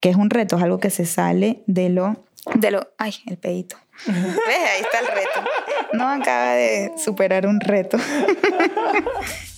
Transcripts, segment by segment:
que es un reto, es algo que se sale de lo, de lo, ay, el pedito. ¿Ves? Ahí está el reto. No acaba de superar un reto.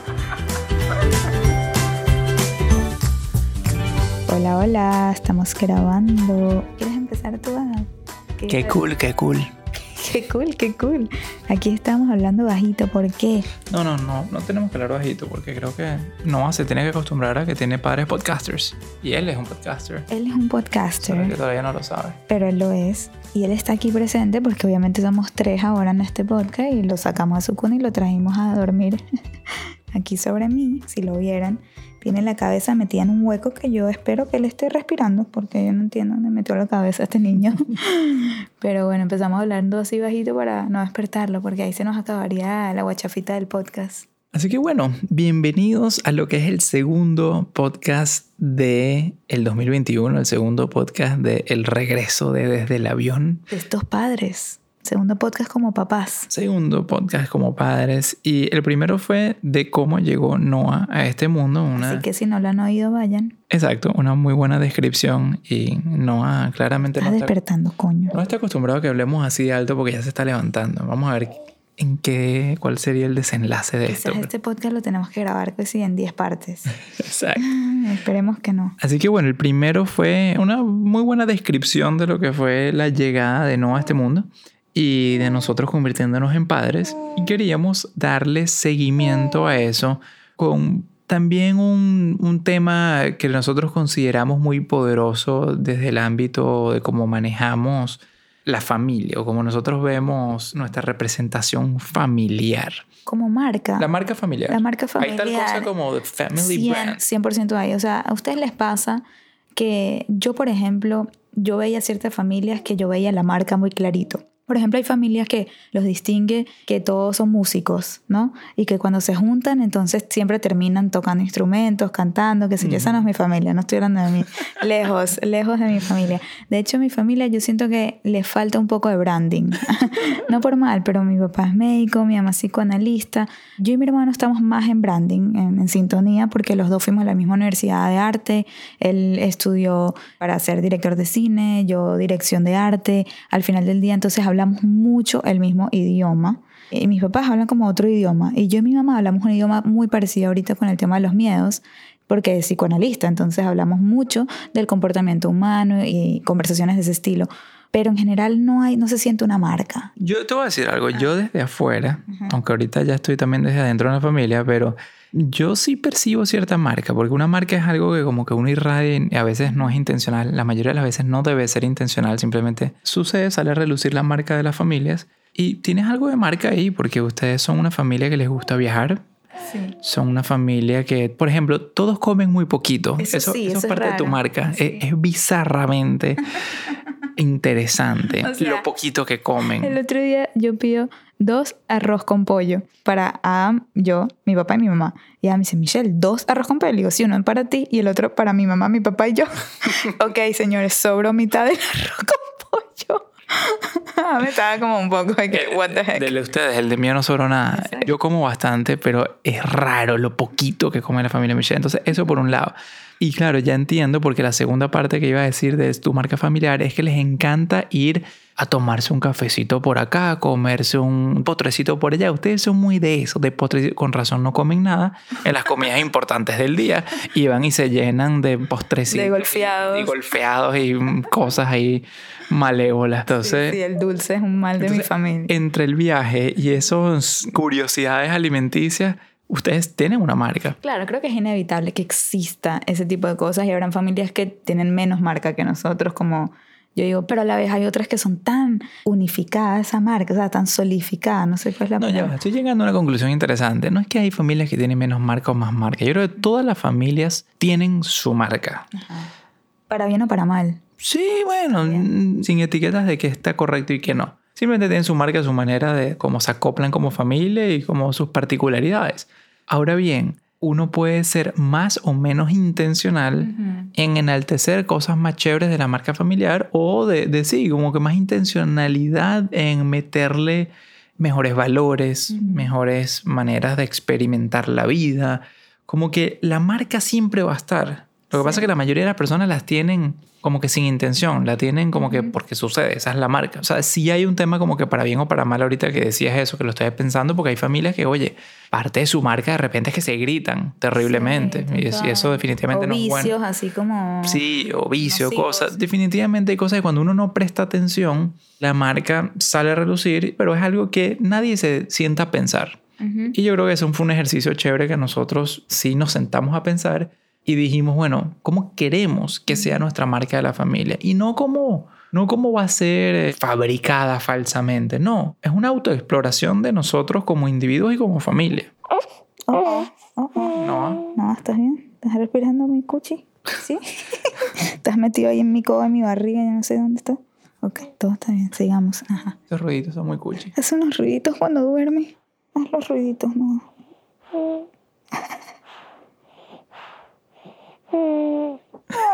Hola, hola, estamos grabando. ¿Quieres empezar tú, Adam? Qué cool, qué cool. Qué cool, qué cool. Aquí estamos hablando bajito, ¿por qué? No, no, no, no tenemos que hablar bajito porque creo que Noah se tiene que acostumbrar a que tiene padres podcasters. Y él es un podcaster. Él es un podcaster. Solo que todavía no lo sabe. Pero él lo es. Y él está aquí presente porque obviamente somos tres ahora en este podcast y lo sacamos a su cuna y lo trajimos a dormir aquí sobre mí, si lo vieran. Tiene la cabeza metida en un hueco que yo espero que él esté respirando porque yo no entiendo dónde metió la cabeza este niño. Pero bueno, empezamos hablando así bajito para no despertarlo porque ahí se nos acabaría la guachafita del podcast. Así que bueno, bienvenidos a lo que es el segundo podcast de el 2021, el segundo podcast de El regreso de Desde el avión. De estos padres. Segundo podcast como papás. Segundo podcast como padres. Y el primero fue de cómo llegó Noah a este mundo. Una... Así que si no lo han oído, vayan. Exacto, una muy buena descripción. Y Noah claramente Está no despertando, coño. no está acostumbrado a que hablemos así de alto porque ya se está levantando. Vamos a ver en qué, cuál sería el desenlace de esto. Quizás este podcast lo tenemos que grabar que sí en 10 partes. Exacto. Esperemos que no. Así que bueno, el primero fue una muy buena descripción de lo que fue la llegada de Noah a este mundo y de nosotros convirtiéndonos en padres. Y queríamos darle seguimiento a eso con también un, un, tema que nosotros consideramos muy poderoso desde el ámbito de cómo manejamos la familia o como nosotros vemos nuestra representación familiar. Como marca. La marca familiar. La marca familiar. Hay tal cosa como the family 100, brand. 100% hay. O sea, a ustedes les pasa que yo, por ejemplo, yo veía ciertas familias que yo veía la marca muy clarito. Por ejemplo, hay familias que los distingue que todos son músicos, ¿no? Y que cuando se juntan, entonces siempre terminan tocando instrumentos, cantando, que sé yo. Esa no es mi familia, no estoy hablando de mí. lejos, lejos de mi familia. De hecho, mi familia yo siento que le falta un poco de branding. no por mal, pero mi papá es médico, mi mamá es psicoanalista. Yo y mi hermano estamos más en branding, en, en sintonía, porque los dos fuimos a la misma universidad de arte. Él estudió para ser director de cine, yo dirección de arte. Al final del día, entonces hablamos mucho el mismo idioma. Y mis papás hablan como otro idioma. Y yo y mi mamá hablamos un idioma muy parecido ahorita con el tema de los miedos, porque es psicoanalista. Entonces hablamos mucho del comportamiento humano y conversaciones de ese estilo. Pero en general no, hay, no se siente una marca. Yo te voy a decir algo. Yo desde afuera, aunque ahorita ya estoy también desde adentro de la familia, pero yo sí percibo cierta marca, porque una marca es algo que como que uno irradia y a veces no es intencional, la mayoría de las veces no debe ser intencional, simplemente sucede, sale a relucir la marca de las familias y tienes algo de marca ahí porque ustedes son una familia que les gusta viajar. Sí. Son una familia que, por ejemplo, todos comen muy poquito. Eso Eso, sí, eso eso es parte de tu marca. Sí. Es, es bizarramente interesante O sea, lo poquito que comen. El otro día yo pido dos arroz con pollo para Adam, yo, mi papá y mi mamá. Y Adam me dice, Michelle, dos arroz con pollo. Le digo, sí, uno para ti y el otro para mi mamá, mi papá y yo. ok, señores, sobró mitad del arroz con pollo. me estaba como un poco de que, what the heck. Del de ustedes, el de mío no sobró nada. Yo como bastante, pero es raro lo poquito que come la familia Michelle. Entonces, eso por un lado. Y claro, ya entiendo porque la segunda parte que iba a decir de tu marca familiar es que les encanta ir a tomarse un cafecito por acá, comerse un potrecito por allá. Ustedes son muy de eso, de postrecito. Con razón no comen nada en las comidas importantes del día. Y van y se llenan de postrecitos. De golfeados. Y, golfeados y cosas ahí malévolas. Entonces, Sí, el dulce es un mal de mi familia. entre el viaje y esas curiosidades alimenticias, ustedes tienen una marca. Claro, creo que es inevitable que exista ese tipo de cosas y habrán familias que tienen menos marca que nosotros, como yo digo, pero a la vez hay otras que son tan unificadas esa marca, o sea, tan solidificada, no sé cuál es la No, ya palabra. estoy llegando a una conclusión interesante. No es que hay familias que tienen menos marca o más marca. Yo creo que todas las familias tienen su marca. Para bien o para mal. Sí, bueno, sin etiquetas de que está correcto y que no. Simplemente tienen su marca, su manera de cómo se acoplan como familia y como sus particularidades. Ahora bien, uno puede ser más o menos intencional en enaltecer cosas más chéveres de la marca familiar o de, de sí, como que más intencionalidad en meterle mejores valores, mejores maneras de experimentar la vida. Como que la marca siempre va a estar. Lo que pasa es que la mayoría de las personas las tienen como que sin intención, la tienen como que porque sucede, esa es la marca. O sea, sí hay un tema como que para bien o para mal ahorita que decías eso, que lo estoy pensando, porque hay familias que, oye, parte de su marca de repente es que se gritan terriblemente. Sí, y, es- y eso definitivamente o no es bueno. vicios, así como... Sí, o vicio, nocivos. cosas. Definitivamente hay cosas que cuando uno no presta atención, la marca sale a relucir, pero es algo que nadie se sienta a pensar. Ujú. Y yo creo que eso fue un ejercicio chévere que nosotros sí nos sentamos a pensar y dijimos, bueno, ¿cómo queremos que sea nuestra marca de la familia? Y no como, no cómo va a ser eh, fabricada falsamente, no, es una autoexploración de nosotros como individuos y como familia. Oh, oh, oh, oh. ¿No? No, ¿estás bien? ¿Estás respirando mi cuchi? ¿Sí? ¿Estás metido ahí en mi codo, en mi barriga? Yo no sé dónde está. Ok, todo está bien. Sigamos. Ajá. Esos ruiditos son muy cuchi. Haz unos ruiditos cuando duermes. Haz los ruiditos, no.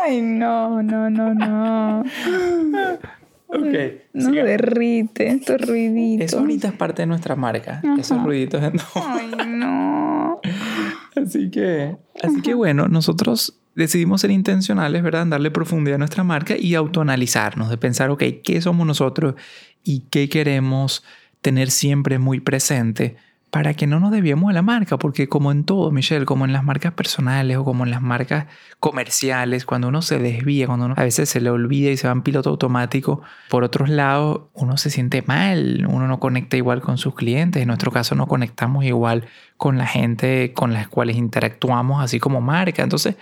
Ay, no, no, no, no. Ok. No derrite estos ruiditos. Eso ahorita es parte de nuestra marca, esos ruiditos. ¿no? Ay, no. Así que, así que bueno, nosotros decidimos ser intencionales, ¿verdad? En darle profundidad a nuestra marca y autoanalizarnos, de pensar, ok, ¿qué somos nosotros y qué queremos tener siempre muy presente para que no nos desviemos de la marca? Porque como en todo, Michelle, como en las marcas personales o como en las marcas comerciales, cuando uno se desvía, cuando uno a veces se le olvida y se va en piloto automático, por otros lados, uno se siente mal, uno no conecta igual con sus clientes, en nuestro caso no conectamos igual con la gente con las cuales interactuamos así como marca. Entonces,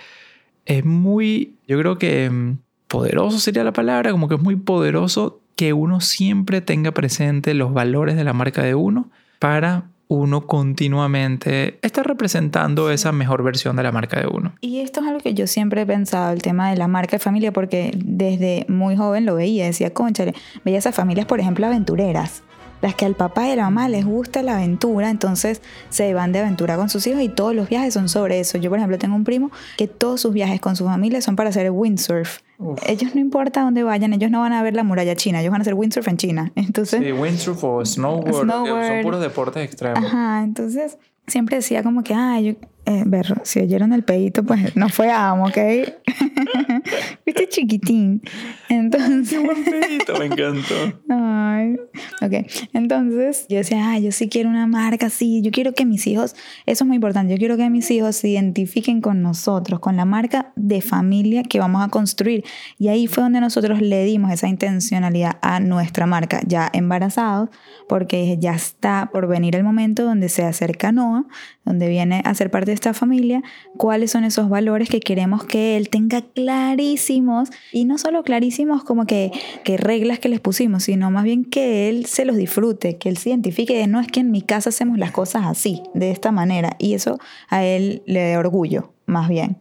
es muy, yo creo que mm, poderoso sería la palabra, como que es muy poderoso que uno siempre tenga presente los valores de la marca de uno para uno continuamente estar representando esa mejor versión de la marca de uno. Y esto es algo que yo siempre he pensado, el tema de la marca de familia, porque desde muy joven lo veía, decía, conchale, veía esas familias, por ejemplo, aventureras, las que al papá y a la mamá les gusta la aventura, entonces se van de aventura con sus hijos y todos los viajes son sobre eso. Yo, por ejemplo, tengo un primo que todos sus viajes con su familia son para hacer windsurf. Uf. Ellos no importa dónde vayan, ellos no van a ver la muralla china, ellos van a hacer windsurf en China. Entonces, Sí, windsurf o snowboard, Snowboard. son puros deportes extremos. Ajá, entonces siempre decía como que, ay, yo, eh, si oyeron el pedito, pues no fue amo, ¿ok? Viste chiquitín. Entonces, Buen pedito, me encantó. ay, ok. Entonces yo decía, ay, yo sí quiero una marca así, yo quiero que mis hijos, eso es muy importante, yo quiero que mis hijos se identifiquen con nosotros, con la marca de familia que vamos a construir. Y ahí fue donde nosotros le dimos esa intencionalidad a nuestra marca, ya embarazados, porque ya está por venir el momento donde se acerca Noah, donde viene a ser parte de esta familia, cuáles son esos valores que queremos que él tenga clarísimos y no solo clarísimos como que, que reglas que les pusimos, sino más bien que él se los disfrute, que él se identifique de no es que en mi casa hacemos las cosas así, de esta manera, y eso a él le da orgullo, más bien.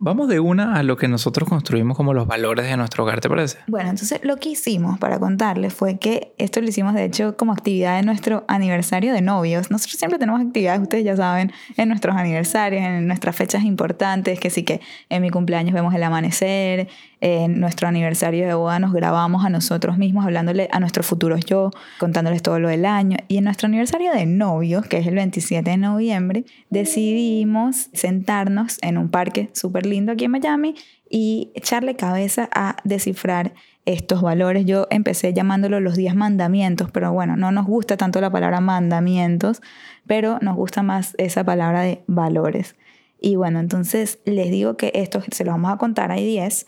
Vamos de una a lo que nosotros construimos como los valores de nuestro hogar, ¿te parece? Bueno, entonces lo que hicimos para contarles fue que esto lo hicimos de hecho como actividad de nuestro aniversario de novios. Nosotros siempre tenemos actividades, ustedes ya saben, en nuestros aniversarios, en nuestras fechas importantes, que sí que en mi cumpleaños vemos el amanecer, en nuestro aniversario de boda nos grabamos a nosotros mismos hablándole a nuestros futuros yo, contándoles todo lo del año. Y en nuestro aniversario de novios, que es el 27 de noviembre, decidimos sentarnos en un parque súper lindo aquí en Miami y echarle cabeza a descifrar estos valores. Yo empecé llamándolo los 10 mandamientos, pero bueno, no nos gusta tanto la palabra mandamientos, pero nos gusta más esa palabra de valores. Y bueno, entonces les digo que esto se lo vamos a contar, hay 10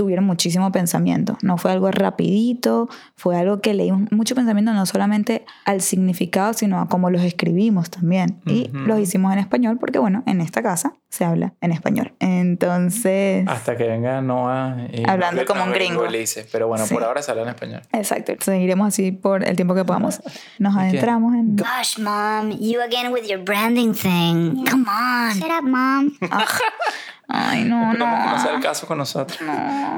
tuvieron muchísimo pensamiento. No fue algo rapidito, fue algo que leí mucho pensamiento no solamente al significado, sino a cómo los escribimos también. Y los hicimos en español porque, bueno, en esta casa se habla en español. Entonces... Hasta que venga Noah y Hablando como un gringo. Pero bueno, por ahora se habla en español. Exacto. Seguiremos así por el tiempo que podamos. Nos adentramos en... Gosh, mom, you again with your branding thing. Come on. Shut up, mom. Ay, no, Esperemos que no. no sea el caso con nosotros.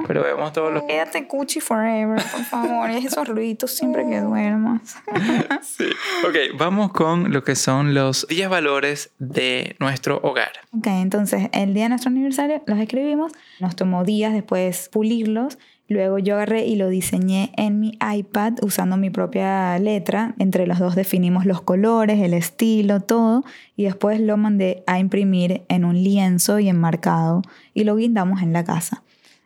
Pero vemos todos los... Quédate cuchi forever, por favor. Y esos ruiditos siempre que duermas. Sí. Ok, vamos con lo que son los 10 valores de nuestro hogar. Ok, entonces el día de nuestro aniversario los escribimos, nos tomó días después pulirlos, luego yo agarré y lo diseñé en mi iPad usando mi propia letra, entre los dos definimos los colores, el estilo, todo, y después lo mandé a imprimir en un lienzo y enmarcado y lo guindamos en la casa.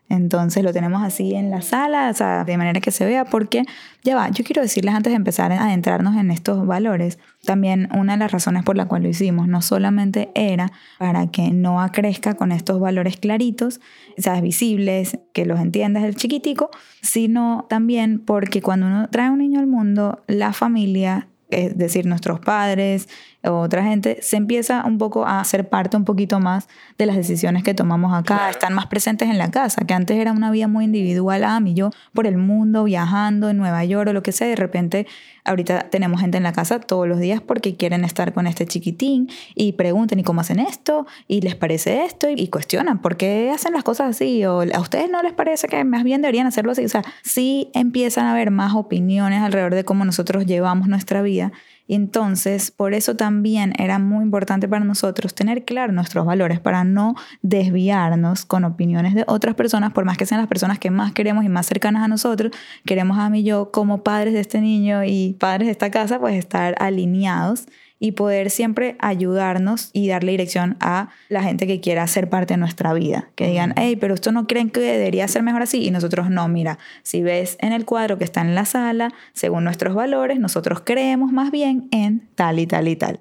Entonces lo tenemos así en la sala, de manera que se vea, porque ya va, yo quiero decirles antes de empezar a adentrarnos en estos valores, también una de las razones por la cual lo hicimos no solamente era para que Noah crezca con estos valores claritos, o sea, visibles, que los entiendas el chiquitico, sino también porque cuando uno trae un niño al mundo, la familia es decir, nuestros padres otra gente, se empieza un poco a hacer parte un poquito más de las decisiones que tomamos acá, están más presentes en la casa, que antes era una vida muy individual, ah, y yo por el mundo, viajando en Nueva York o lo que sea, de repente ahorita tenemos gente en la casa todos los días porque quieren estar con este chiquitín y preguntan, ¿y cómo hacen esto? ¿Y les parece esto? Y cuestionan, ¿por qué hacen las cosas así? ¿O a ustedes no les parece que más bien deberían hacerlo así? O sea, sí empiezan a haber más opiniones alrededor de cómo nosotros llevamos nuestra vida. Y entonces, por eso también era muy importante para nosotros tener claro nuestros valores, para no desviarnos con opiniones de otras personas, por más que sean las personas que más queremos y más cercanas a nosotros, queremos a mí y yo como padres de este niño y padres de esta casa, pues estar alineados y poder siempre ayudarnos y darle dirección a la gente que quiera ser parte de nuestra vida. Que digan, hey, pero esto no creen que debería ser mejor así. Y nosotros no, mira, si ves en el cuadro que está en la sala, según nuestros valores, nosotros creemos más bien en tal y tal y tal.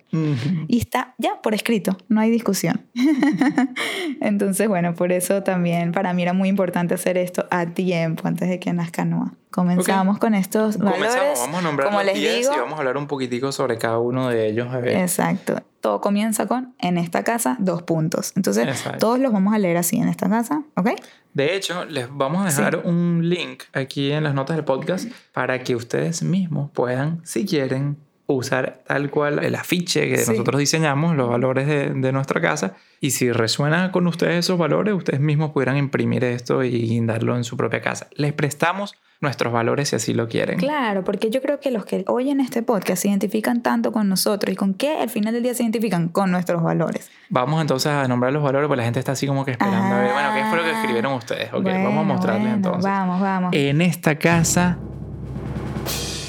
Y está ya por escrito, no hay discusión. Entonces, bueno, por eso también para mí era muy importante hacer esto a tiempo, antes de que nazca Noah. Comenzamos con estos valores. Comenzamos, vamos a nombrar Como los les 10 digo, y vamos a hablar un poquitico sobre cada uno de ellos. Exacto. Todo comienza con, en esta casa, dos puntos. Entonces, Exacto. todos los vamos a leer así en esta casa, ¿ok? De hecho, les vamos a dejar un link aquí en las notas del podcast para que ustedes mismos puedan, si quieren, usar tal cual el afiche que Sí. nosotros diseñamos, los valores de, de nuestra casa. Y si resuena con ustedes esos valores, ustedes mismos pudieran imprimir esto y guindarlo en su propia casa. Les prestamos nuestros valores si así lo quieren. Claro, porque yo creo que los que oyen este podcast se identifican tanto con nosotros y con qué al final del día se identifican con nuestros valores. Vamos entonces a nombrar los valores, porque la gente está así como que esperando a ver, bueno, ¿qué fue lo que escribieron ustedes? Ok, vamos a Bueno, mostrarles bueno, entonces. Vamos, vamos. En esta casa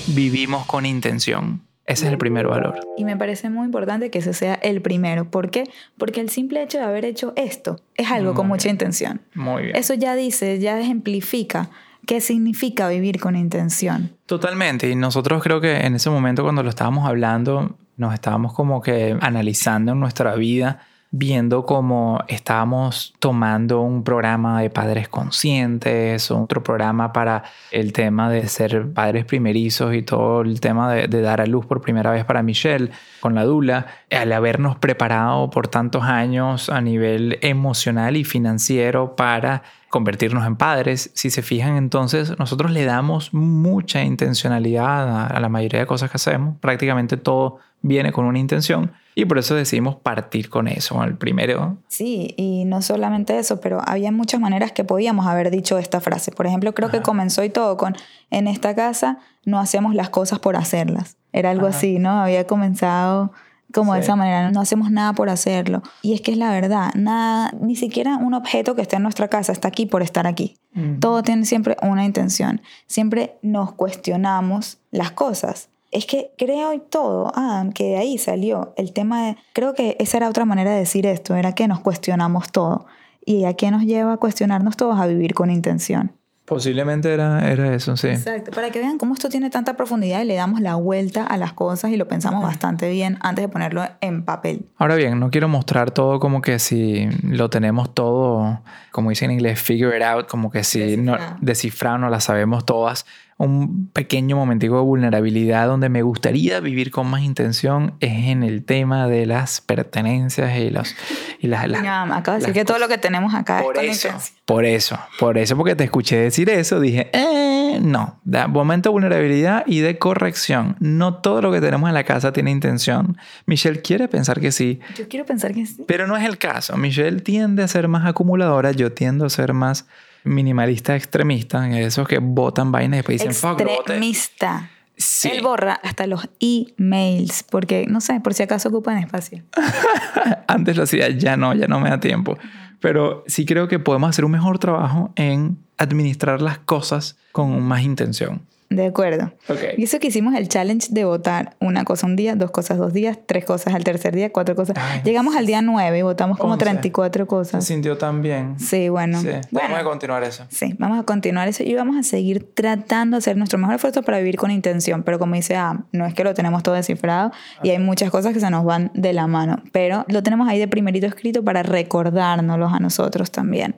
vivimos con intención. Ese es el primer valor. Y me parece muy importante que ese sea el primero. ¿Por qué? Porque el simple hecho de haber hecho esto es algo con mucha intención. Muy bien. Eso ya dice, ya ejemplifica qué significa vivir con intención. Totalmente. Y nosotros creo que en ese momento cuando lo estábamos hablando, nos estábamos como que analizando en nuestra vida, viendo cómo estábamos tomando un programa de padres conscientes, otro programa para el tema de ser padres primerizos y todo el tema de, dar a luz por primera vez para Michelle con la Dula, al habernos preparado por tantos años a nivel emocional y financiero para convertirnos en padres. Si se fijan, entonces nosotros le damos mucha intencionalidad a la mayoría de cosas que hacemos. Prácticamente todo viene con una intención y por eso decidimos partir con eso, el primero. Sí, y no solamente eso, pero había muchas maneras que podíamos haber dicho esta frase. Por ejemplo, creo que comenzó y todo con, en esta casa no hacemos las cosas por hacerlas. Era algo Ajá. así, ¿no? Había comenzado como de esa manera, no hacemos nada por hacerlo. Y es que es la verdad, nada, ni siquiera un objeto que esté en nuestra casa está aquí por estar aquí. Todo tiene siempre una intención. Siempre nos cuestionamos las cosas. Es que creo y todo, Adam, que de ahí salió el tema de, creo que esa era otra manera de decir esto, era que nos cuestionamos todo. ¿Y a qué nos lleva a cuestionarnos todos? A vivir con intención. Posiblemente era, era eso, sí. Exacto, para que vean cómo esto tiene tanta profundidad y le damos la vuelta a las cosas y lo pensamos bastante bien antes de ponerlo en papel. Ahora bien, no quiero mostrar todo como que si lo tenemos todo, como dicen en inglés, figure it out, como que si no Descifrado. descifrado no las sabemos todas. Un pequeño momentico de vulnerabilidad donde me gustaría vivir con más intención es en el tema de las pertenencias y los y las, las- Ya, acabo de decir que todo lo que tenemos acá por es eso, intención. por eso, por eso, porque te escuché decir eso, dije, eh, no, da momento de vulnerabilidad y de corrección. No todo lo que tenemos en la casa tiene intención. Michelle quiere pensar que sí, Yo quiero pensar que sí. pero no es el caso. Michelle tiende a ser más acumuladora, yo tiendo a ser más minimalista extremista, esos que botan vainas y después dicen, fuck, lo boté". Extremista. Sí. Él borra hasta los emails porque, no sé, por si acaso ocupan espacio. Antes lo hacía, ya no, ya no me da tiempo. Pero sí creo que podemos hacer un mejor trabajo en administrar las cosas con más intención. De acuerdo. Ok. Y eso que hicimos el challenge de votar una cosa un día, dos cosas dos días, tres cosas al tercer día, cuatro cosas. Ay, Llegamos al día nueve y votamos como Once. 34 Se cosas. sintió tan bien. Sí, bueno. Sí. Bueno, Vamos a continuar eso. Sí, vamos a continuar eso y vamos a seguir tratando de hacer nuestro mejor esfuerzo para vivir con intención. Pero como dice Am, no es que lo tenemos todo descifrado y hay muchas cosas que se nos van de la mano, pero lo tenemos ahí de primerito escrito para recordárnoslos a nosotros también.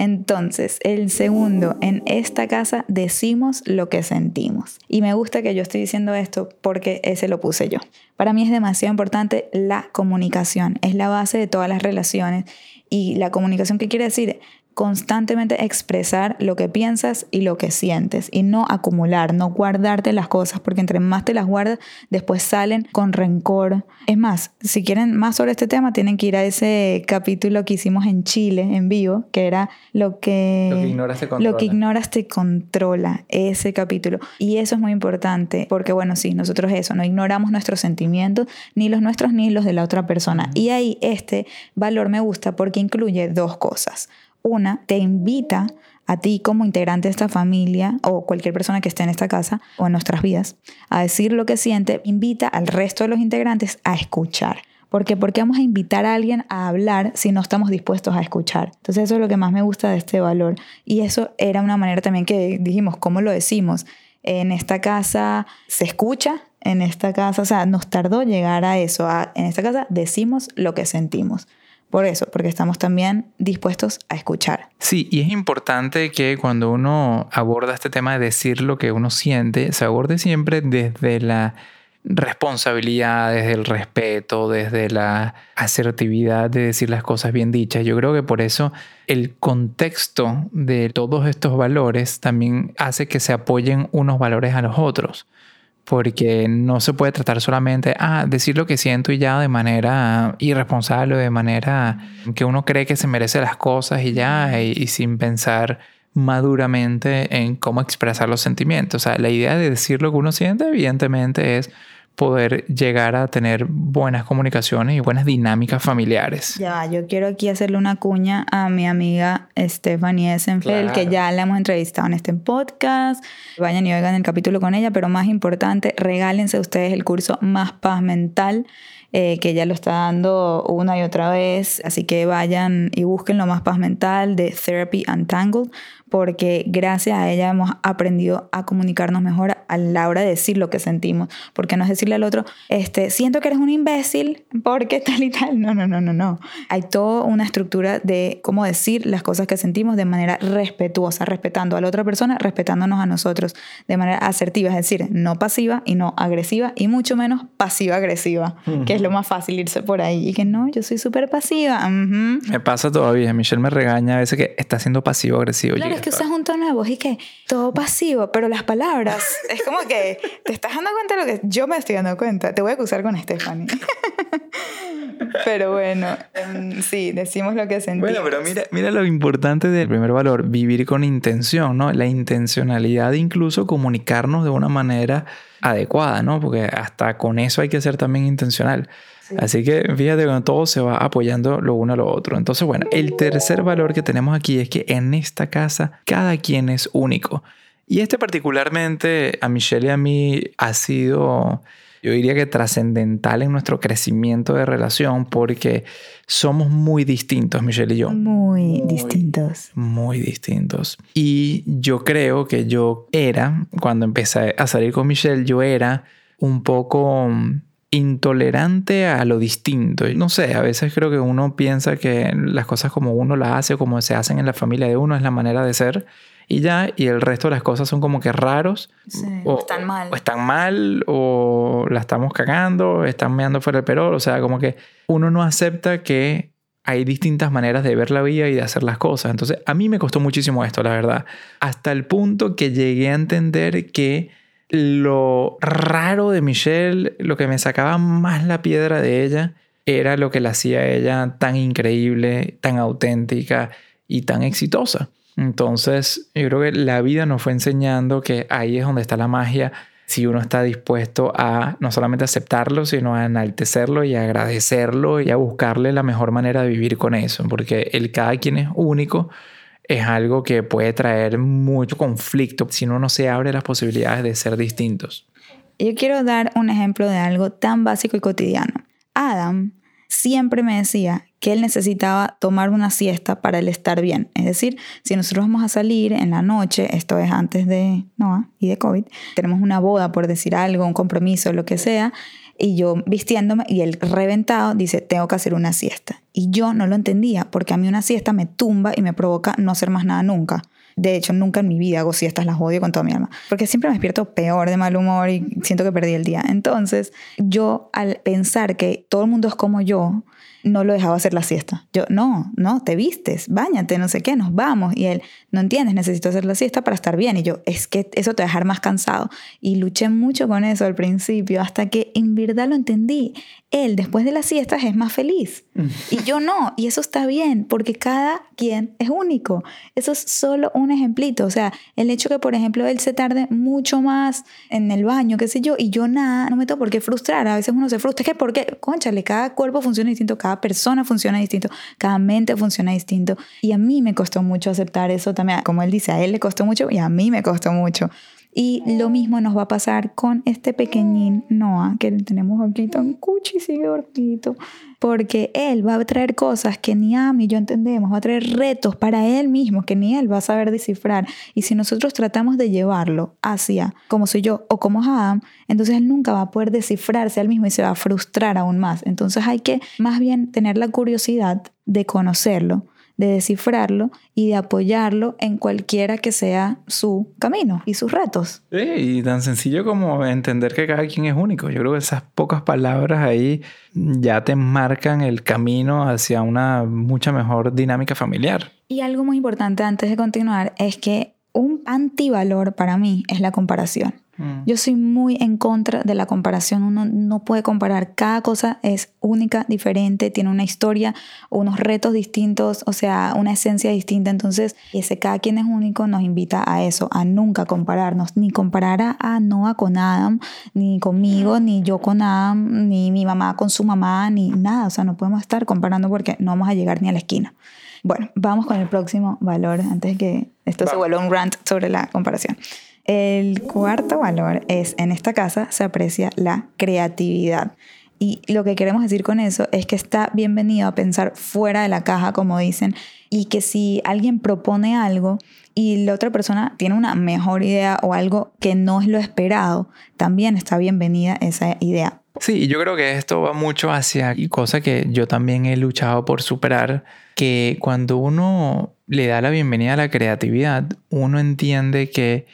Entonces, el segundo, en esta casa decimos lo que sentimos. Y me gusta que yo estoy diciendo esto porque ese lo puse yo. Para mí es demasiado importante la comunicación, es la base de todas las relaciones. Y la comunicación, ¿qué quiere decir? Constantemente expresar lo que piensas y lo que sientes y no acumular, no guardarte las cosas, porque entre más te las guardas, después salen con rencor. Es más, si quieren más sobre este tema, tienen que ir a ese capítulo que hicimos en Chile, en vivo, que era lo que, Lo que ignoras te lo que controla. ignoras te controla, ese capítulo. Y eso es muy importante, porque bueno, sí, nosotros eso, no ignoramos nuestros sentimientos, ni los nuestros ni los de la otra persona. Y ahí este valor me gusta porque incluye dos cosas. Una, te invita a ti como integrante de esta familia o cualquier persona que esté en esta casa o en nuestras vidas a decir lo que siente, invita al resto de los integrantes a escuchar. Porque ¿por qué vamos a invitar a alguien a hablar si no estamos dispuestos a escuchar? Entonces eso es lo que más me gusta de este valor. Y eso era una manera también que dijimos, ¿cómo lo decimos? En esta casa se escucha, en esta casa, o sea, nos tardó llegar a eso. a- en esta casa decimos lo que sentimos. Por eso, porque estamos también dispuestos a escuchar. Sí, y es importante que cuando uno aborda este tema de decir lo que uno siente, se aborde siempre desde la responsabilidad, desde el respeto, desde la asertividad de decir las cosas bien dichas. Yo creo que por eso el contexto de todos estos valores también hace que se apoyen unos valores a los otros. Porque no se puede tratar solamente, ah, decir lo que siento y ya de manera irresponsable, de manera que uno cree que se merece las cosas y ya, y, y sin pensar maduramente en cómo expresar los sentimientos. O sea, la idea de decir lo que uno siente, evidentemente, es poder llegar a tener buenas comunicaciones y buenas dinámicas familiares. Ya, yo quiero aquí hacerle una cuña a mi amiga Stephanie Essenfeld, que Claro. ya la hemos entrevistado en este podcast. Vayan y oigan el capítulo con ella, pero más importante, regálense ustedes el curso Más Paz Mental, eh, que ella lo está dando una y otra vez. Así que vayan y busquen lo Más Paz Mental de Therapy Untangled, porque gracias a ella hemos aprendido a comunicarnos mejor a la hora de decir lo que sentimos. Porque no es decirle al otro, este, siento que eres un imbécil porque tal y tal. No, no, no, no, no. Hay toda una estructura de cómo decir las cosas que sentimos de manera respetuosa, respetando a la otra persona, respetándonos a nosotros de manera asertiva, es decir, no pasiva y no agresiva y mucho menos pasiva-agresiva, que es lo más fácil irse por ahí. Y que no, yo soy súper pasiva. ujú. Me pasa todavía. Michelle me regaña a veces que está siendo pasivo-agresivo. Claro, es que usas un tono de voz y que todo pasivo, pero las palabras, es como que te estás dando cuenta de lo que yo me estoy dando cuenta. Te voy a acusar con Stephanie. pero bueno, em, sí, decimos lo que sentimos. Bueno, pero mira, mira lo importante del primer valor, vivir con intención, ¿no? La intencionalidad de incluso comunicarnos de una manera adecuada, ¿no? Porque hasta con eso hay que ser también intencional. Así que fíjate que todo se va apoyando lo uno a lo otro. Entonces, bueno, el tercer valor que tenemos aquí es que en esta casa cada quien es único. Y este particularmente a Michelle y a mí ha sido, yo diría que trascendental en nuestro crecimiento de relación porque somos muy distintos, Michelle y yo. Muy, distintos. Muy distintos. Y yo creo que yo era, cuando empecé a salir con Michelle, yo era un poco intolerante a lo distinto. No sé, a veces creo que uno piensa que las cosas como uno las hace o como se hacen en la familia de uno es la manera de ser y ya, y el resto de las cosas son como que raros. Sí, o están mal. O están mal, o la estamos cagando, están meando fuera el perol. O sea, como que uno no acepta que hay distintas maneras de ver la vida y de hacer las cosas. Entonces, a mí me costó muchísimo esto, la verdad. Hasta el punto que llegué a entender que lo raro de Michelle, lo que me sacaba más la piedra de ella, era lo que la hacía ella tan increíble, tan auténtica y tan exitosa. Entonces, yo creo que la vida nos fue enseñando que ahí es donde está la magia si uno está dispuesto a no solamente aceptarlo, sino a enaltecerlo y a agradecerlo y a buscarle la mejor manera de vivir con eso, porque el cada quien es único es algo que puede traer mucho conflicto si uno no se abre las posibilidades de ser distintos. Yo quiero dar un ejemplo de algo tan básico y cotidiano. Adam siempre me decía que él necesitaba tomar una siesta para él estar bien. Es decir, si nosotros vamos a salir en la noche, esto es antes de Noah y de COVID, tenemos una boda, por decir algo, un compromiso, lo que sea, y yo vistiéndome y él reventado dice, tengo que hacer una siesta. Y yo no lo entendía porque a mí una siesta me tumba y me provoca no hacer más nada nunca. De hecho, nunca en mi vida hago siestas, las odio con toda mi alma. Porque siempre me despierto peor de mal humor y siento que perdí el día. Entonces, yo al pensar que todo el mundo es como yo, no lo dejaba hacer la siesta. Yo, no, no, te vistes, bañate, no sé qué, nos vamos. Y él, no entiendes, necesito hacer la siesta para estar bien. Y yo, es que eso te va a dejar más cansado. Y luché mucho con eso al principio, hasta que en verdad lo entendí. Él, después de las siestas, es más feliz. y yo no. Y eso está bien, porque cada quien es único. Eso es solo un ejemplito. O sea, el hecho que, por ejemplo, él se tarde mucho más en el baño, qué sé yo, y yo nada, no me tengo por qué frustrar. A veces uno se frustra. Es que, porque, conchale, cada cuerpo funciona distinto, cada persona funciona distinto, cada mente funciona distinto. Y a mí me costó mucho aceptar eso también. Como él dice, a él le costó mucho y a mí me costó mucho. Y lo mismo nos va a pasar con este pequeñín Noah, que tenemos aquí tan cuchi, sigue gordito, porque él va a traer cosas que ni a mí yo entendemos, va a traer retos para él mismo que ni él va a saber descifrar. Y si nosotros tratamos de llevarlo hacia como soy yo o como Adam, entonces él nunca va a poder descifrarse al mismo y se va a frustrar aún más. Entonces hay que más bien tener la curiosidad de conocerlo de descifrarlo y de apoyarlo en cualquiera que sea su camino y sus retos. Sí, y tan sencillo como entender que cada quien es único. Yo creo que esas pocas palabras ahí ya te marcan el camino hacia una mucha mejor dinámica familiar. Y algo muy importante antes de continuar es que un antivalor para mí es la comparación. Mm. Yo soy muy en contra de la comparación. Uno no puede comparar. Cada cosa es única, diferente, tiene una historia, unos retos distintos, o sea, una esencia distinta. Entonces, ese cada quien es único nos invita a eso, a nunca compararnos, ni comparar a, Noah con Adam, ni conmigo, ni yo con Adam, ni mi mamá con su mamá, ni nada. O sea, no podemos estar comparando porque no vamos a llegar ni a la esquina. Bueno, vamos con el próximo valor antes de que esto se vuelva un rant sobre la comparación. El cuarto valor es, en esta casa se aprecia la creatividad. Y lo que queremos decir con eso es que está bienvenido a pensar fuera de la caja, como dicen, y que si alguien propone algo y la otra persona tiene una mejor idea o algo que no es lo esperado, también está bienvenida esa idea. Sí, yo creo que esto va mucho hacia cosa que yo también he luchado por superar, que cuando uno le da la bienvenida a la creatividad, uno entiende que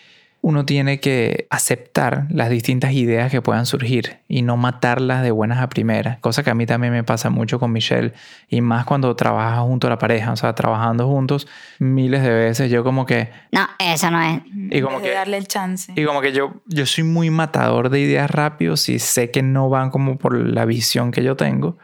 uno tiene que aceptar las distintas ideas que puedan surgir y no matarlas de buenas a primeras, cosa que a mí también me pasa mucho con Michelle y más cuando trabajas junto a la pareja, o sea, trabajando juntos miles de veces, yo como que... No, eso no es. Y como que... darle el chance. Y como que yo, yo soy muy matador de ideas rápidos y sé que no van como por la visión que yo tengo.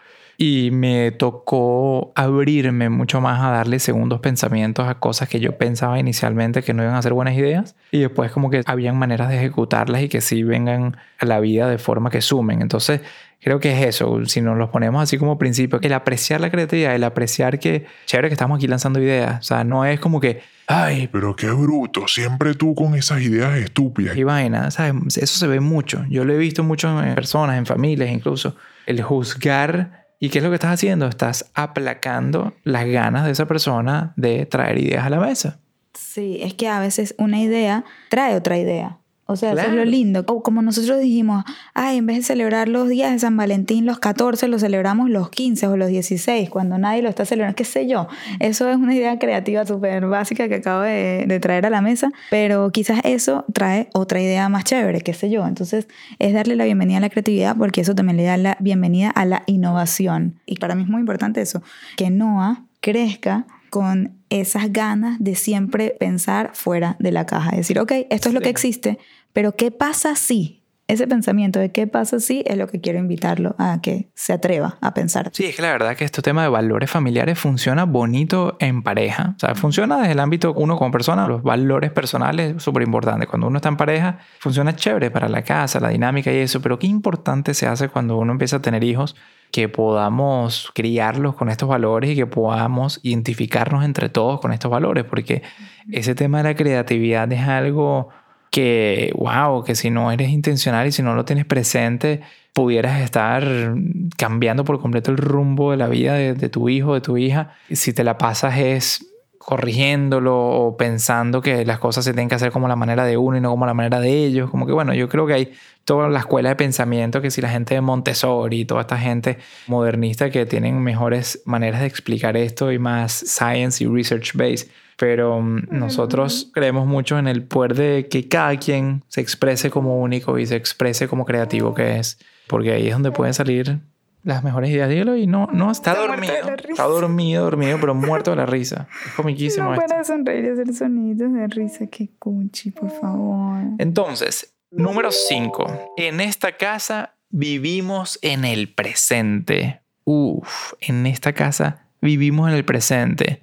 Y me tocó abrirme mucho más a darle segundos pensamientos a cosas que yo pensaba inicialmente que no iban a ser buenas ideas y después como que habían maneras de ejecutarlas y que sí vengan a la vida de forma que sumen. Entonces creo que es eso, si nos los ponemos así como principio, el apreciar la creatividad, el apreciar que chévere que estamos aquí lanzando ideas, o sea, no es como que, ay, Pero qué bruto, siempre tú con esas ideas estúpidas. y vaina, ¿sabes? Eso se ve mucho. Yo lo he visto mucho en personas, en familias incluso. El juzgar. ¿Y qué es lo que estás haciendo? Estás aplacando las ganas de esa persona de traer ideas a la mesa. Sí, es que a veces una idea trae otra idea. O sea, eso es lo Claro. lindo. O como nosotros dijimos, ay, en vez de celebrar los días de San Valentín, los 14, los celebramos los 15 o los 16, cuando nadie lo está celebrando, qué sé yo. Eso es una idea creativa súper básica que acabo de, de traer a la mesa, pero quizás eso trae otra idea más chévere, qué sé yo. Entonces, es darle la bienvenida a la creatividad porque eso también le da la bienvenida a la innovación. Y para mí es muy importante eso, que Noah crezca con esas ganas de siempre pensar fuera de la caja. Decir, ok, esto es lo que existe, pero ¿qué pasa si? Ese pensamiento de qué pasa si es lo que quiero invitarlo a que se atreva a pensar. Sí, es que la verdad que este tema de valores familiares funciona bonito en pareja. O sea, funciona desde el ámbito uno como persona, los valores personales, súper importante. Cuando uno está en pareja, funciona chévere para la casa, la dinámica y eso, pero qué importante se hace cuando uno empieza a tener hijos que podamos criarlos con estos valores y que podamos identificarnos entre todos con estos valores, porque ese tema de la creatividad es algo que, wow, que si no eres intencional y si no lo tienes presente, pudieras estar cambiando por completo el rumbo de la vida de, tu hijo, de tu hija. Si te la pasas es corrigiéndolo o pensando que las cosas se tienen que hacer como la manera de uno y no como la manera de ellos. Como que bueno, yo creo que hay toda la escuela de pensamiento que si la gente de Montessori y toda esta gente modernista que tienen mejores maneras de explicar esto y más science y research based. Pero mm, nosotros creemos mucho en el poder de que cada quien se exprese como único y se exprese como creativo que es. Porque ahí es donde pueden salir las mejores ideas. Dígalo y no, no está, dormido. Está dormido, dormido, pero muerto de la risa. Es comiquísimo No esto. para sonreír y hacer sonidos de risa. Qué cuchi, por favor. Entonces, número 5. En esta casa vivimos en el presente. Uf, en esta casa vivimos en el presente.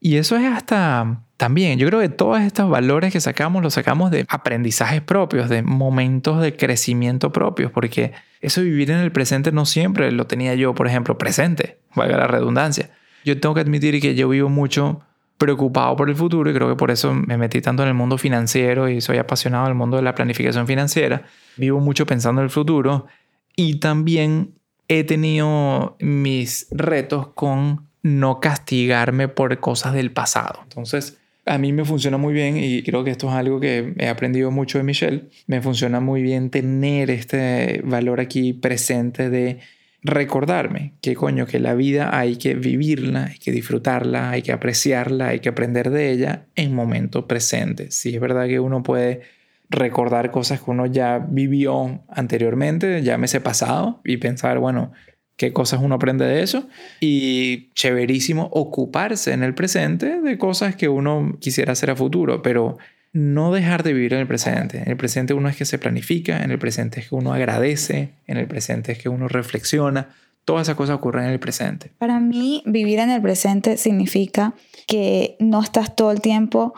Y eso es hasta también, yo creo que todos estos valores que sacamos los sacamos de aprendizajes propios, de momentos de crecimiento propios, porque eso vivir en el presente no siempre lo tenía yo, por ejemplo, presente, valga la redundancia. Yo tengo que admitir que yo vivo mucho preocupado por el futuro y creo que por eso me metí tanto en el mundo financiero y soy apasionado del mundo de la planificación financiera. Vivo mucho pensando en el futuro y también he tenido mis retos con no castigarme por cosas del pasado. Entonces, a mí me funciona muy bien y creo que esto es algo que he aprendido mucho de Michelle. Me funciona muy bien tener este valor aquí presente de recordarme que coño, que la vida hay que vivirla, hay que disfrutarla, hay que apreciarla, hay que aprender de ella en momento presente. Sí, es verdad que uno puede recordar cosas que uno ya vivió anteriormente, llámese pasado, y pensar, bueno, qué cosas uno aprende de eso. Y chéverísimo ocuparse en el presente de cosas que uno quisiera hacer a futuro, pero no dejar de vivir en el presente. En el presente uno es que se planifica, en el presente es que uno agradece, en el presente es que uno reflexiona. Todas esas cosas ocurren en el presente. Para mí, vivir en el presente significa que no estás todo el tiempo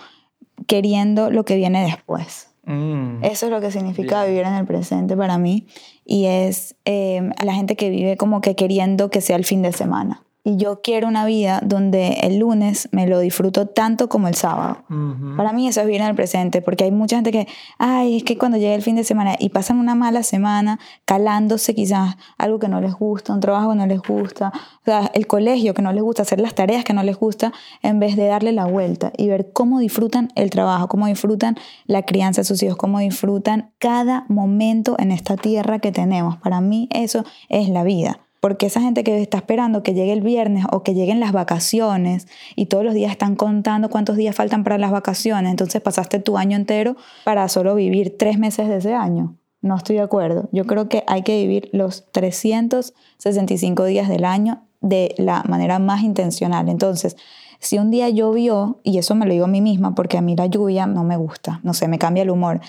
queriendo lo que viene después. Mm. Eso es lo que significa vivir en el presente para mí. Y es eh, a la gente que vive como que queriendo que sea el fin de semana. Y yo quiero una vida donde el lunes me lo disfruto tanto como el sábado. Para mí eso es vivir en el presente, porque hay mucha gente que, ay, es que cuando llega el fin de semana y pasan una mala semana calándose quizás algo que no les gusta, un trabajo que no les gusta, o sea, el colegio que no les gusta, hacer las tareas que no les gusta, en vez de darle la vuelta y ver cómo disfrutan el trabajo, cómo disfrutan la crianza de sus hijos, cómo disfrutan cada momento en esta tierra que tenemos. Para mí eso es la vida. Porque esa gente que está esperando que llegue el viernes o que lleguen las vacaciones y todos los días están contando cuántos días faltan para las vacaciones, entonces pasaste tu año entero para solo vivir tres meses de ese año. No estoy de acuerdo. Yo creo que hay que vivir los 365 días del año de la manera más intencional. Entonces, Si un día llovió, y eso me lo digo a mí misma, porque a mí la lluvia no me gusta, no sé, me cambia el humor.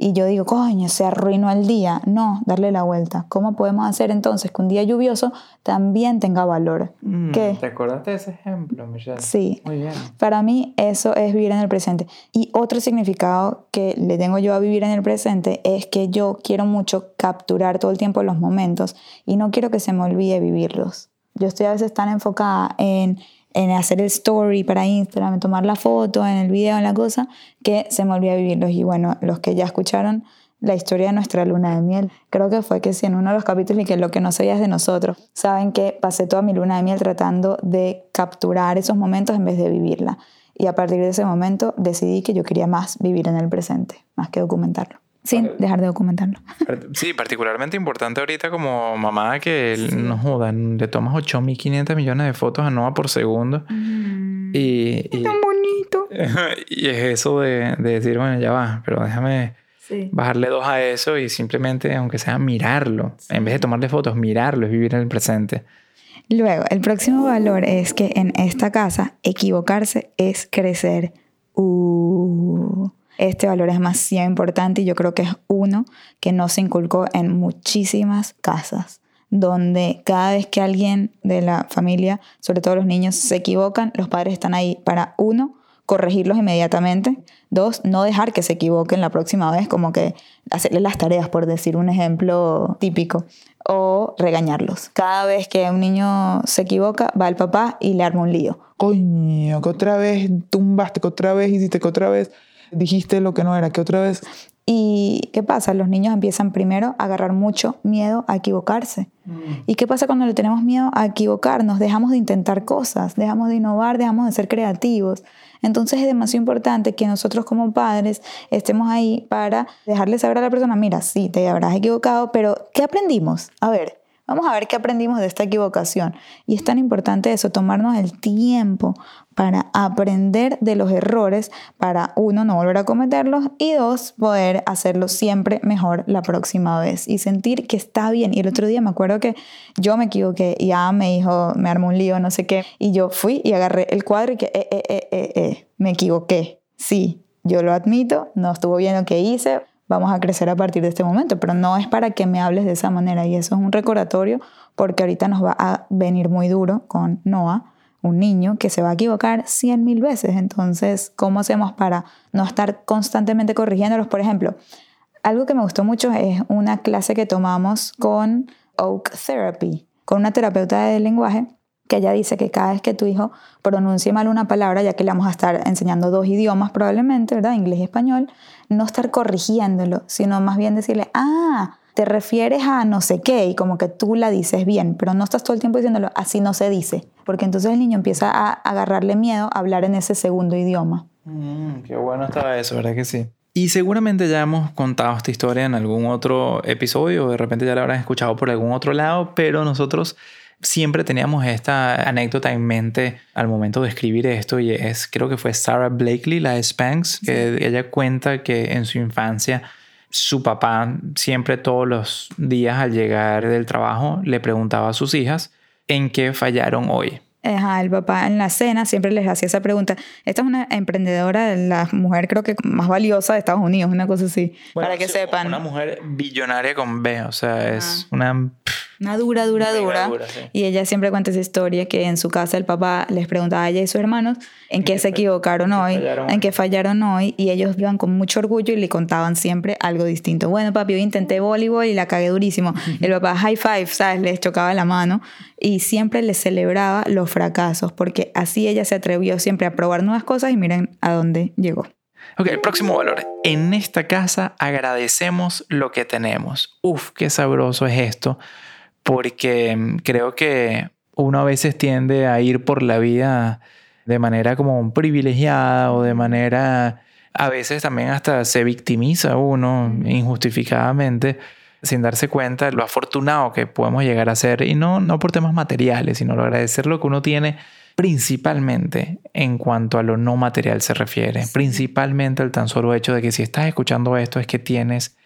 Y yo digo, coño, se arruinó el día. No, darle la vuelta. ¿Cómo podemos hacer entonces que un día lluvioso también tenga valor? Mm, ¿Qué? ¿Te acuerdas de ese ejemplo, Michelle? Sí. Muy bien. Para mí eso es vivir en el presente. Y otro significado que le tengo yo a vivir en el presente es que yo quiero mucho capturar todo el tiempo los momentos y no quiero que se me olvide vivirlos. Yo estoy a veces tan enfocada en, en hacer el story para Instagram, en tomar la foto, en el video, en la cosa, que se me olvida vivirlos. Y bueno, los que ya escucharon la historia de nuestra luna de miel, creo que fue que si en uno de los capítulos y que lo que no sabías de nosotros, saben que pasé toda mi luna de miel tratando de capturar esos momentos en vez de vivirla. Y a partir de ese momento decidí que yo quería más vivir en el presente, más que documentarlo, sin dejar de documentarlo. Sí, particularmente importante ahorita como mamá que no jodan, le tomas 8.500 millones de fotos a Noah por segundo. Y, y, Tan bonito. y es eso de, de decir, bueno, ya va, pero déjame Sí. bajarle dos a eso y simplemente, aunque sea mirarlo, en vez de tomarle fotos, mirarlo, es vivir en el presente. Luego, el próximo valor es que en esta casa equivocarse es crecer. Uh, este valor es demasiado importante y yo creo que es uno que no se inculcó en muchísimas casas, donde cada vez que alguien de la familia, sobre todo los niños, se equivocan, los padres están ahí para uno, corregirlos inmediatamente. Dos, no dejar que se equivoquen la próxima vez, como que hacerle las tareas, por decir un ejemplo típico. O regañarlos. Cada vez que un niño se equivoca, va el papá y le arma un lío. Coño, que otra vez tumbaste, que otra vez hiciste, que otra vez dijiste lo que no era, que otra vez... ¿Y qué pasa? Los niños empiezan primero a agarrar mucho miedo a equivocarse. ¿Y qué pasa cuando le tenemos miedo a equivocarnos? Dejamos de intentar cosas, dejamos de innovar, dejamos de ser creativos. Entonces es demasiado importante que nosotros como padres estemos ahí para dejarle saber a la persona, mira, sí, te habrás equivocado, pero ¿qué aprendimos? A ver, vamos a ver qué aprendimos de esta equivocación. Y es tan importante eso, tomarnos el tiempo para aprender de los errores, para uno, no volver a cometerlos y dos, poder hacerlo siempre mejor la próxima vez y sentir que está bien. Y el otro día me acuerdo que yo me equivoqué y ya me dijo, me armó un lío, no sé qué, y yo fui y agarré el cuadro y que, eh, eh, eh, eh, eh, me equivoqué. Sí, yo lo admito, no estuvo bien lo que hice, vamos a crecer a partir de este momento, pero no es para que me hables de esa manera y eso es un recordatorio porque ahorita nos va a venir muy duro con Noah un niño que se va a equivocar cien mil veces. Entonces, ¿cómo hacemos para no estar constantemente corrigiéndolos? Por ejemplo, algo que me gustó mucho es una clase que tomamos con Oak Therapy, con una terapeuta de lenguaje que ella dice que cada vez que tu hijo pronuncie mal una palabra, ya que le vamos a estar enseñando dos idiomas probablemente, ¿verdad? Inglés y español, no estar corrigiéndolo, sino más bien decirle, ah, te refieres a no sé qué y como que tú la dices bien, pero no estás todo el tiempo diciéndolo, así no se dice, porque entonces el niño empieza a agarrarle miedo a hablar en ese segundo idioma. Mm, qué bueno estaba eso, ¿verdad que sí? Y seguramente ya hemos contado esta historia en algún otro episodio, de repente ya la habrán escuchado por algún otro lado, pero nosotros siempre teníamos esta anécdota en mente al momento de escribir esto y es, creo que fue Sarah Blakely, la de Spanx, que ella cuenta que en su infancia su papá siempre todos los días al llegar del trabajo le preguntaba a sus hijas en qué fallaron hoy. Ajá, el papá en la cena siempre les hacía esa pregunta. Esta es una emprendedora, la mujer creo que más valiosa de Estados Unidos, una cosa así, Bueno, para que sí, sepan. Una mujer billonaria con B, o sea, es una... Una dura, dura, dura. dura, sí. Y ella siempre cuenta esa historia que en su casa el papá les preguntaba a ella y sus hermanos en qué se equivocaron hoy, fallaron en qué fallaron hoy. Y ellos iban con mucho orgullo y le contaban siempre algo distinto. Bueno, papi, hoy intenté voleibol y la cagué durísimo. El papá high five, ¿sabes? Les chocaba la mano. Y siempre les celebraba los fracasos porque así ella se atrevió siempre a probar nuevas cosas y miren a dónde llegó. Ok, el próximo valor. En esta casa agradecemos lo que tenemos. Uf, qué sabroso es esto, porque mm, creo que uno a veces tiende a ir por la vida de manera como privilegiada o de manera, a veces también hasta se victimiza uno injustificadamente sin darse cuenta de lo afortunado que podemos llegar a ser. Y no, no por temas materiales, sino lo agradecer lo que uno tiene principalmente en cuanto a lo no material se refiere, principalmente el tan solo hecho de que si estás escuchando esto es que tienes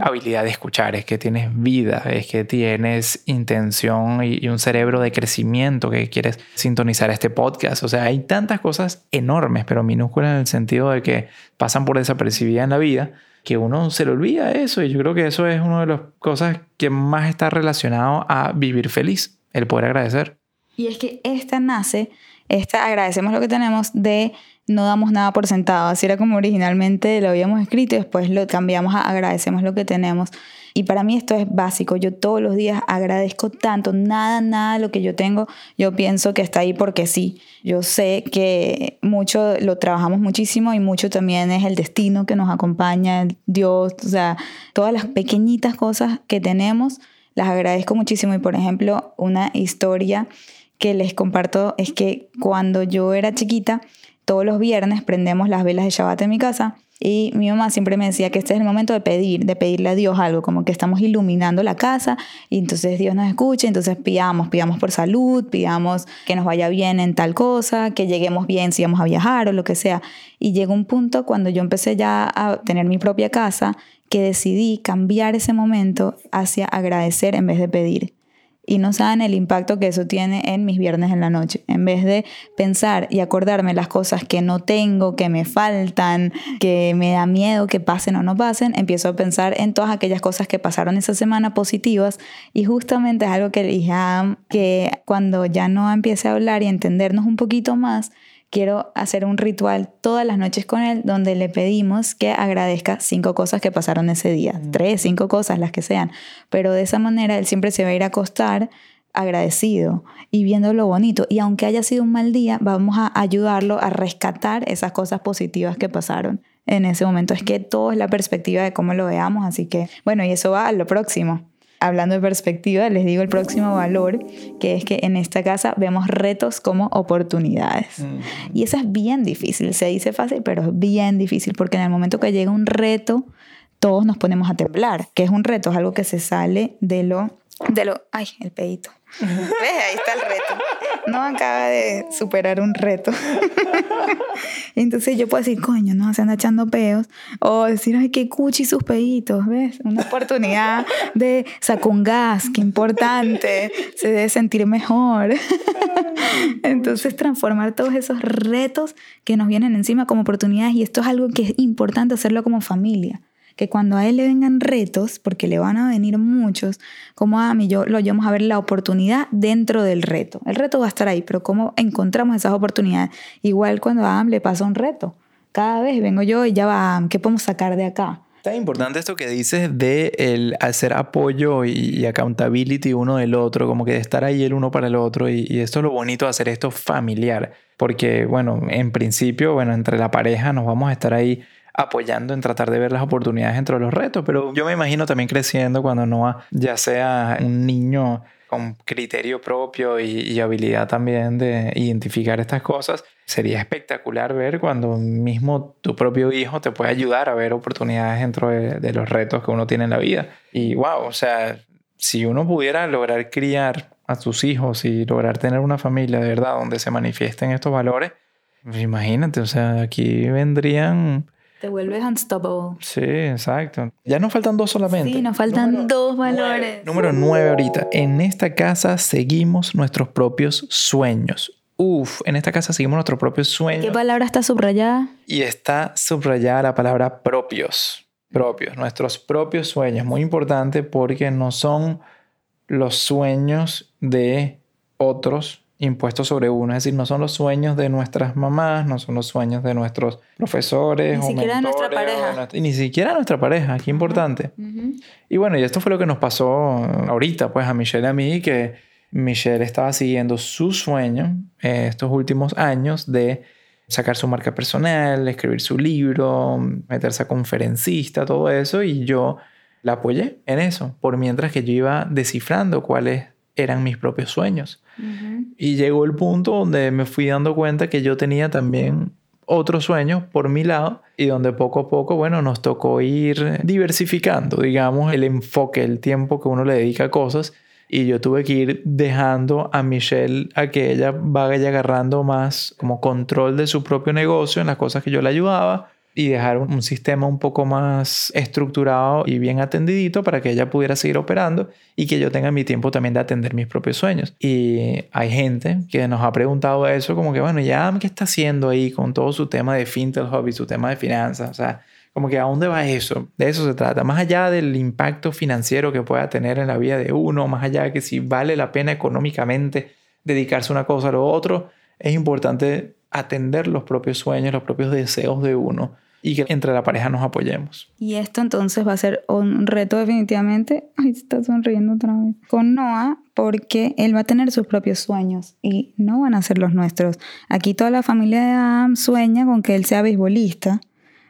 habilidad de escuchar, es que tienes vida, es que tienes intención y, y un cerebro de crecimiento que quieres sintonizar este podcast. O sea, hay tantas cosas enormes, pero minúsculas en el sentido de que pasan por desapercibida en la vida que uno se le olvida eso y yo creo que eso es una de las cosas que más está relacionado a vivir feliz, el poder agradecer. Y es que esta nace, esta agradecemos lo que tenemos de no damos nada por sentado. Así era como originalmente lo habíamos escrito y después lo cambiamos a agradecemos lo que tenemos. Y para mí esto es básico. Yo todos los días agradezco tanto. Nada, nada lo que yo tengo, yo pienso que está ahí porque sí. Yo sé que mucho lo trabajamos muchísimo y mucho también es el destino que nos acompaña, Dios, o sea, todas las pequeñitas cosas que tenemos, las agradezco muchísimo. Y por ejemplo, una historia que les comparto es que cuando yo era chiquita, todos los viernes prendemos las velas de Shabbat en mi casa y mi mamá siempre me decía que este es el momento de pedir, de pedirle a Dios algo, como que estamos iluminando la casa y entonces Dios nos escucha, entonces pidamos, pidamos por salud, pidamos que nos vaya bien en tal cosa, que lleguemos bien si vamos a viajar o lo que sea. Y llegó un punto cuando yo empecé ya a tener mi propia casa que decidí cambiar ese momento hacia agradecer en vez de pedir y no saben el impacto que eso tiene en mis viernes en la noche. En vez de pensar y acordarme las cosas que no tengo, que me faltan, que me da miedo que pasen o no pasen, empiezo a pensar en todas aquellas cosas que pasaron esa semana positivas y justamente es algo que dije que cuando ya no empiece a hablar y entendernos un poquito más, quiero hacer un ritual todas las noches con él donde le pedimos que agradezca cinco cosas que pasaron ese día, tres, cinco cosas, las que sean, pero de esa manera él siempre se va a ir a acostar agradecido y viendo lo bonito. Y aunque haya sido un mal día, vamos a ayudarlo a rescatar esas cosas positivas que pasaron en ese momento. Es que todo es la perspectiva de cómo lo veamos, así que bueno, y eso va a lo próximo hablando de perspectiva, les digo el próximo valor, que es que en esta casa vemos retos como oportunidades. Y eso es bien difícil, se dice fácil, pero es bien difícil, porque en el momento que llega un reto, todos nos ponemos a temblar. que es un reto? Es algo que se sale de lo... De lo ay, el pedito. ¿Ves? Ahí está el reto. No acaba de superar un reto. Entonces yo puedo decir, coño, no, se anda echando peos. O decir, ay, qué cuchi sus peitos, ¿ves? Una oportunidad de sacar un gas, qué importante. Se debe sentir mejor. Entonces transformar todos esos retos que nos vienen encima como oportunidades. Y esto es algo que es importante hacerlo como familia que cuando a él le vengan retos, porque le van a venir muchos, como a mí yo lo llevamos a ver la oportunidad dentro del reto. El reto va a estar ahí, pero cómo encontramos esas oportunidades. Igual cuando a Am le pasa un reto. Cada vez vengo yo y ya va, ¿qué podemos sacar de acá? Está importante esto que dices de el hacer apoyo y, accountability uno del otro, como que de estar ahí el uno para el otro. Y, y, esto es lo bonito de hacer esto familiar. Porque, bueno, en principio, bueno, entre la pareja nos vamos a estar ahí apoyando en tratar de ver las oportunidades entre los retos, pero yo me imagino también creciendo cuando Noah ya sea un niño con criterio propio y, habilidad también de identificar estas cosas, sería espectacular ver cuando mismo tu propio hijo te puede ayudar a ver oportunidades dentro de, de los retos que uno tiene en la vida. Y wow, o sea, si uno pudiera lograr criar a sus hijos y lograr tener una familia de verdad donde se manifiesten estos valores, pues imagínate, o sea, aquí vendrían te vuelves unstoppable. Sí, exacto. Ya nos faltan dos solamente. Sí, nos faltan dos valores. Número nueve ahorita. En esta casa seguimos nuestros propios sueños. Uf, en esta casa seguimos nuestros propios sueños. ¿Qué palabra está subrayada? Y está subrayada la palabra propios. Propios, nuestros propios sueños. Muy importante porque no son los sueños de otros, impuestos sobre uno. Es decir, no son los sueños de nuestras mamás, no son los sueños de nuestros profesores. Ni siquiera de nuestra pareja. y ni siquiera nuestra pareja, qué importante. Y bueno, y esto fue lo que nos pasó ahorita, pues a Michelle y a mí, que Michelle estaba siguiendo su sueño eh, estos últimos años de sacar su marca personal, escribir su libro, meterse a conferencista, todo eso, y yo la apoyé en eso, por mientras que yo iba descifrando cuáles eran mis propios sueños. Y llegó el punto donde me fui dando cuenta que yo tenía también otros sueños por mi lado y donde poco a poco, bueno, nos tocó ir diversificando, digamos, el enfoque, el tiempo que uno le dedica a cosas. Y yo tuve que ir dejando a Michelle a que ella vaya agarrando más como control de su propio negocio en las cosas que yo le ayudaba y dejar un, un sistema un poco más estructurado y bien atendidito para que ella pudiera seguir operando y que yo tenga mi tiempo también de atender mis propios sueños. Y hay gente que nos ha preguntado eso como que, bueno, ya, ¿qué está haciendo ahí con todo su tema de fintech hobby, su tema de finanzas? O sea, como que a dónde va eso? De eso se trata. Más allá del impacto financiero que pueda tener en la vida de uno, más allá de que si vale la pena económicamente dedicarse una cosa a lo otro, es importante atender los propios sueños, los propios deseos de uno y que entre la pareja nos apoyemos. Y esto entonces va a ser un reto definitivamente. Ay, se está sonriendo otra vez. Con Noah, porque él va a tener sus propios sueños y no van a ser los nuestros. Aquí toda la familia de Adam sueña con que él sea beisbolista.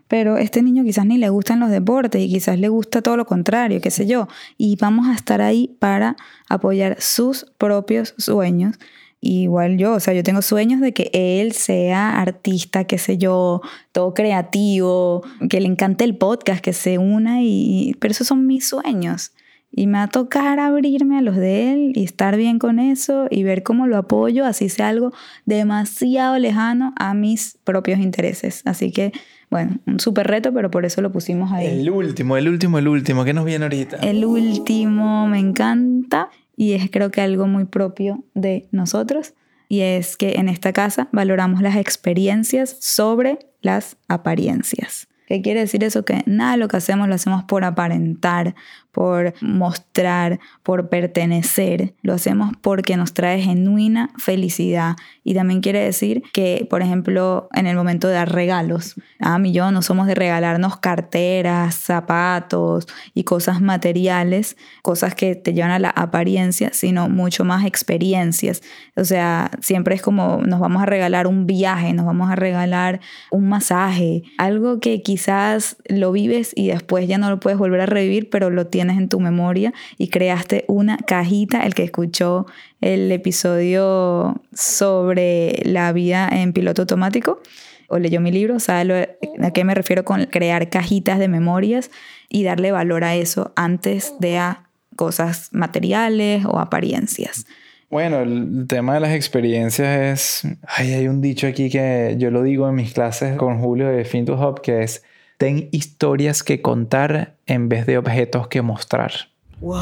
Pero este niño quizás ni le gustan los deportes y quizás le gusta todo lo contrario, qué sé yo. Y vamos a estar ahí para apoyar sus propios sueños igual yo, o sea, yo tengo sueños de que él sea artista, qué sé yo, todo creativo, que le encante el podcast, que se una y... Pero esos son mis sueños. Y me va a tocar abrirme a los de él y estar bien con eso y ver cómo lo apoyo, así sea algo demasiado lejano a mis propios intereses. Así que, bueno, un súper reto, pero por eso lo pusimos ahí. El último, el último, el último. ¿Qué nos viene ahorita? El último me encanta y es creo que algo muy propio de nosotros y es que en esta casa valoramos las experiencias sobre las apariencias. ¿Qué quiere decir eso? Que nada de lo que hacemos lo hacemos por aparentar, por mostrar, por pertenecer. Lo hacemos porque nos trae genuina felicidad. Y también quiere decir que, por ejemplo, en el momento de dar regalos, a mí y yo no somos de regalarnos carteras, zapatos y cosas materiales, cosas que te llevan a la apariencia, sino mucho más experiencias. O sea, siempre es como nos vamos a regalar un viaje, nos vamos a regalar un masaje, algo que quizás lo vives y después ya no lo puedes volver a revivir, pero lo tienes en tu memoria y creaste una cajita, el que escuchó el episodio sobre la vida en piloto automático o leyó mi libro, sabe a qué me refiero con crear cajitas de memorias y darle valor a eso antes de a cosas materiales o apariencias. Bueno, el tema de las experiencias es... Ay, hay un dicho aquí que yo lo digo en mis clases con Julio de Fin Hub, que es ten historias que contar en vez de objetos que mostrar. Wow.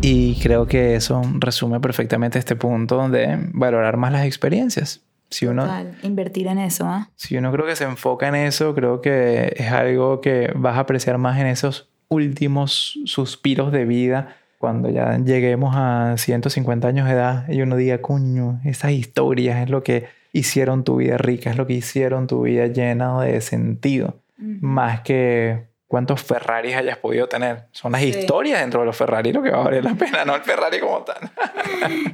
Y creo que eso resume perfectamente este punto de valorar más las experiencias. Si uno, Total, invertir en eso, ¿ah? si uno creo que se enfoca en eso, creo que es algo que vas a apreciar más en esos últimos suspiros de vida, cuando ya lleguemos a 150 años de edad y uno diga, cuño, esas historias es lo que hicieron tu vida rica, es lo que hicieron tu vida llena de sentido más que cuántos Ferraris hayas podido tener. Son las historias dentro de los Ferrari lo que va a valer la pena, no el Ferrari como tal.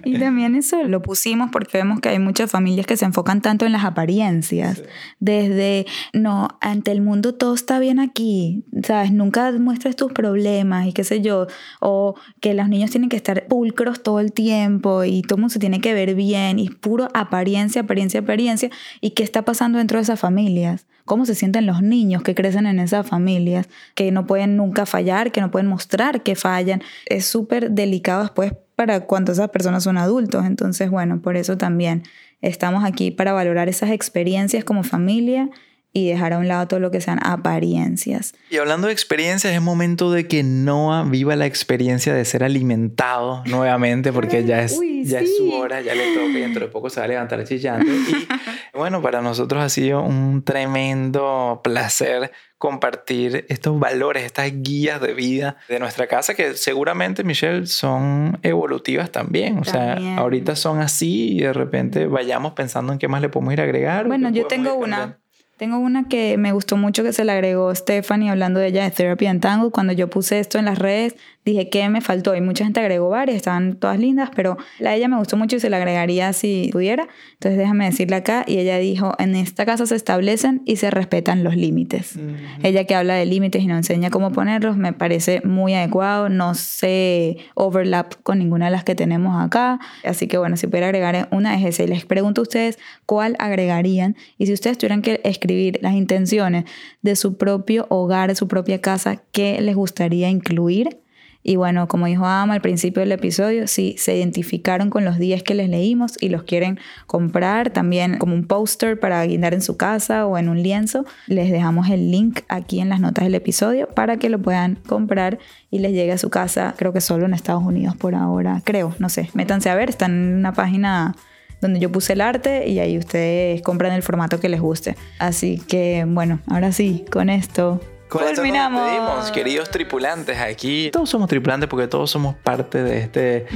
Y también eso lo pusimos porque vemos que hay muchas familias que se enfocan tanto en las apariencias. Desde, no, ante el mundo todo está bien aquí, ¿sabes? Nunca muestres tus problemas y qué sé yo. O que los niños tienen que estar pulcros todo el tiempo y todo el mundo se tiene que ver bien y es puro apariencia, apariencia, apariencia. ¿Y qué está pasando dentro de esas familias? cómo se sienten los niños que crecen en esas familias, que no pueden nunca fallar, que no pueden mostrar que fallan. Es súper delicado después para cuando esas personas son adultos. Entonces, bueno, por eso también estamos aquí para valorar esas experiencias como familia y dejar a un lado todo lo que sean apariencias. Y hablando de experiencias, es momento de que Noah viva la experiencia de ser alimentado nuevamente, porque ya es, Uy, ya es su hora, ya le toca y dentro de poco se va a levantar chillando. Y bueno, para nosotros ha sido un tremendo placer compartir estos valores, estas guías de vida de nuestra casa que seguramente, Michelle, son evolutivas también. O sea, También. ahorita son así y de repente vayamos pensando en qué más le podemos ir a agregar. Bueno, yo tengo una. Tengo una que me gustó mucho que se le agregó Stephanie hablando de ella de Therapy and Tango. Cuando yo puse esto en las redes, dije que me faltó y mucha gente agregó varias, estaban todas lindas, pero la de ella me gustó mucho y se la agregaría si pudiera. Entonces déjame decirle acá y ella dijo, en esta casa se establecen y se respetan los límites. Ella que habla de límites y nos enseña cómo ponerlos, me parece muy adecuado, no se overlap con ninguna de las que tenemos acá. Así que bueno, si pudiera agregar una es esa. Y les pregunto a ustedes cuál agregarían y si ustedes tuvieran que escribir las intenciones de su propio hogar, de su propia casa, ¿qué les gustaría incluir? Y bueno, como dijo Ama al principio del episodio, si se identificaron con los 10 que les leímos y los quieren comprar también como un póster para guindar en su casa o en un lienzo, les dejamos el link aquí en las notas del episodio para que lo puedan comprar y les llegue a su casa, creo que solo en Estados Unidos por ahora, creo, no sé, métanse a ver, están en una página donde yo puse el arte y ahí ustedes compran el formato que les guste. Así que bueno, ahora sí, con esto Con esto nos queridos tripulantes. Aquí todos somos tripulantes porque todos somos parte de este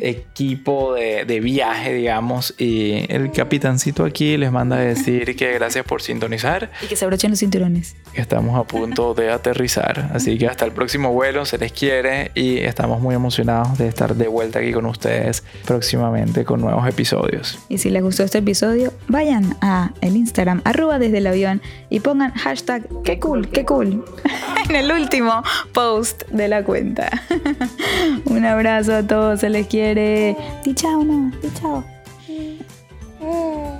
equipo de, de viaje, digamos. Y el capitancito aquí les manda a decir que gracias por sintonizar. Y que se abrochen los cinturones. que Estamos a punto de aterrizar. Así que hasta el próximo vuelo se les quiere y estamos muy emocionados de estar de vuelta aquí con ustedes próximamente con nuevos episodios. Y si les gustó este episodio, vayan a el Instagram, arroba desde el avión, y pongan hashtag qué cool, qué cool, en el último post de la cuenta. Un abrazo a todos, se les quiere. Di chao, no, di chao. Mm.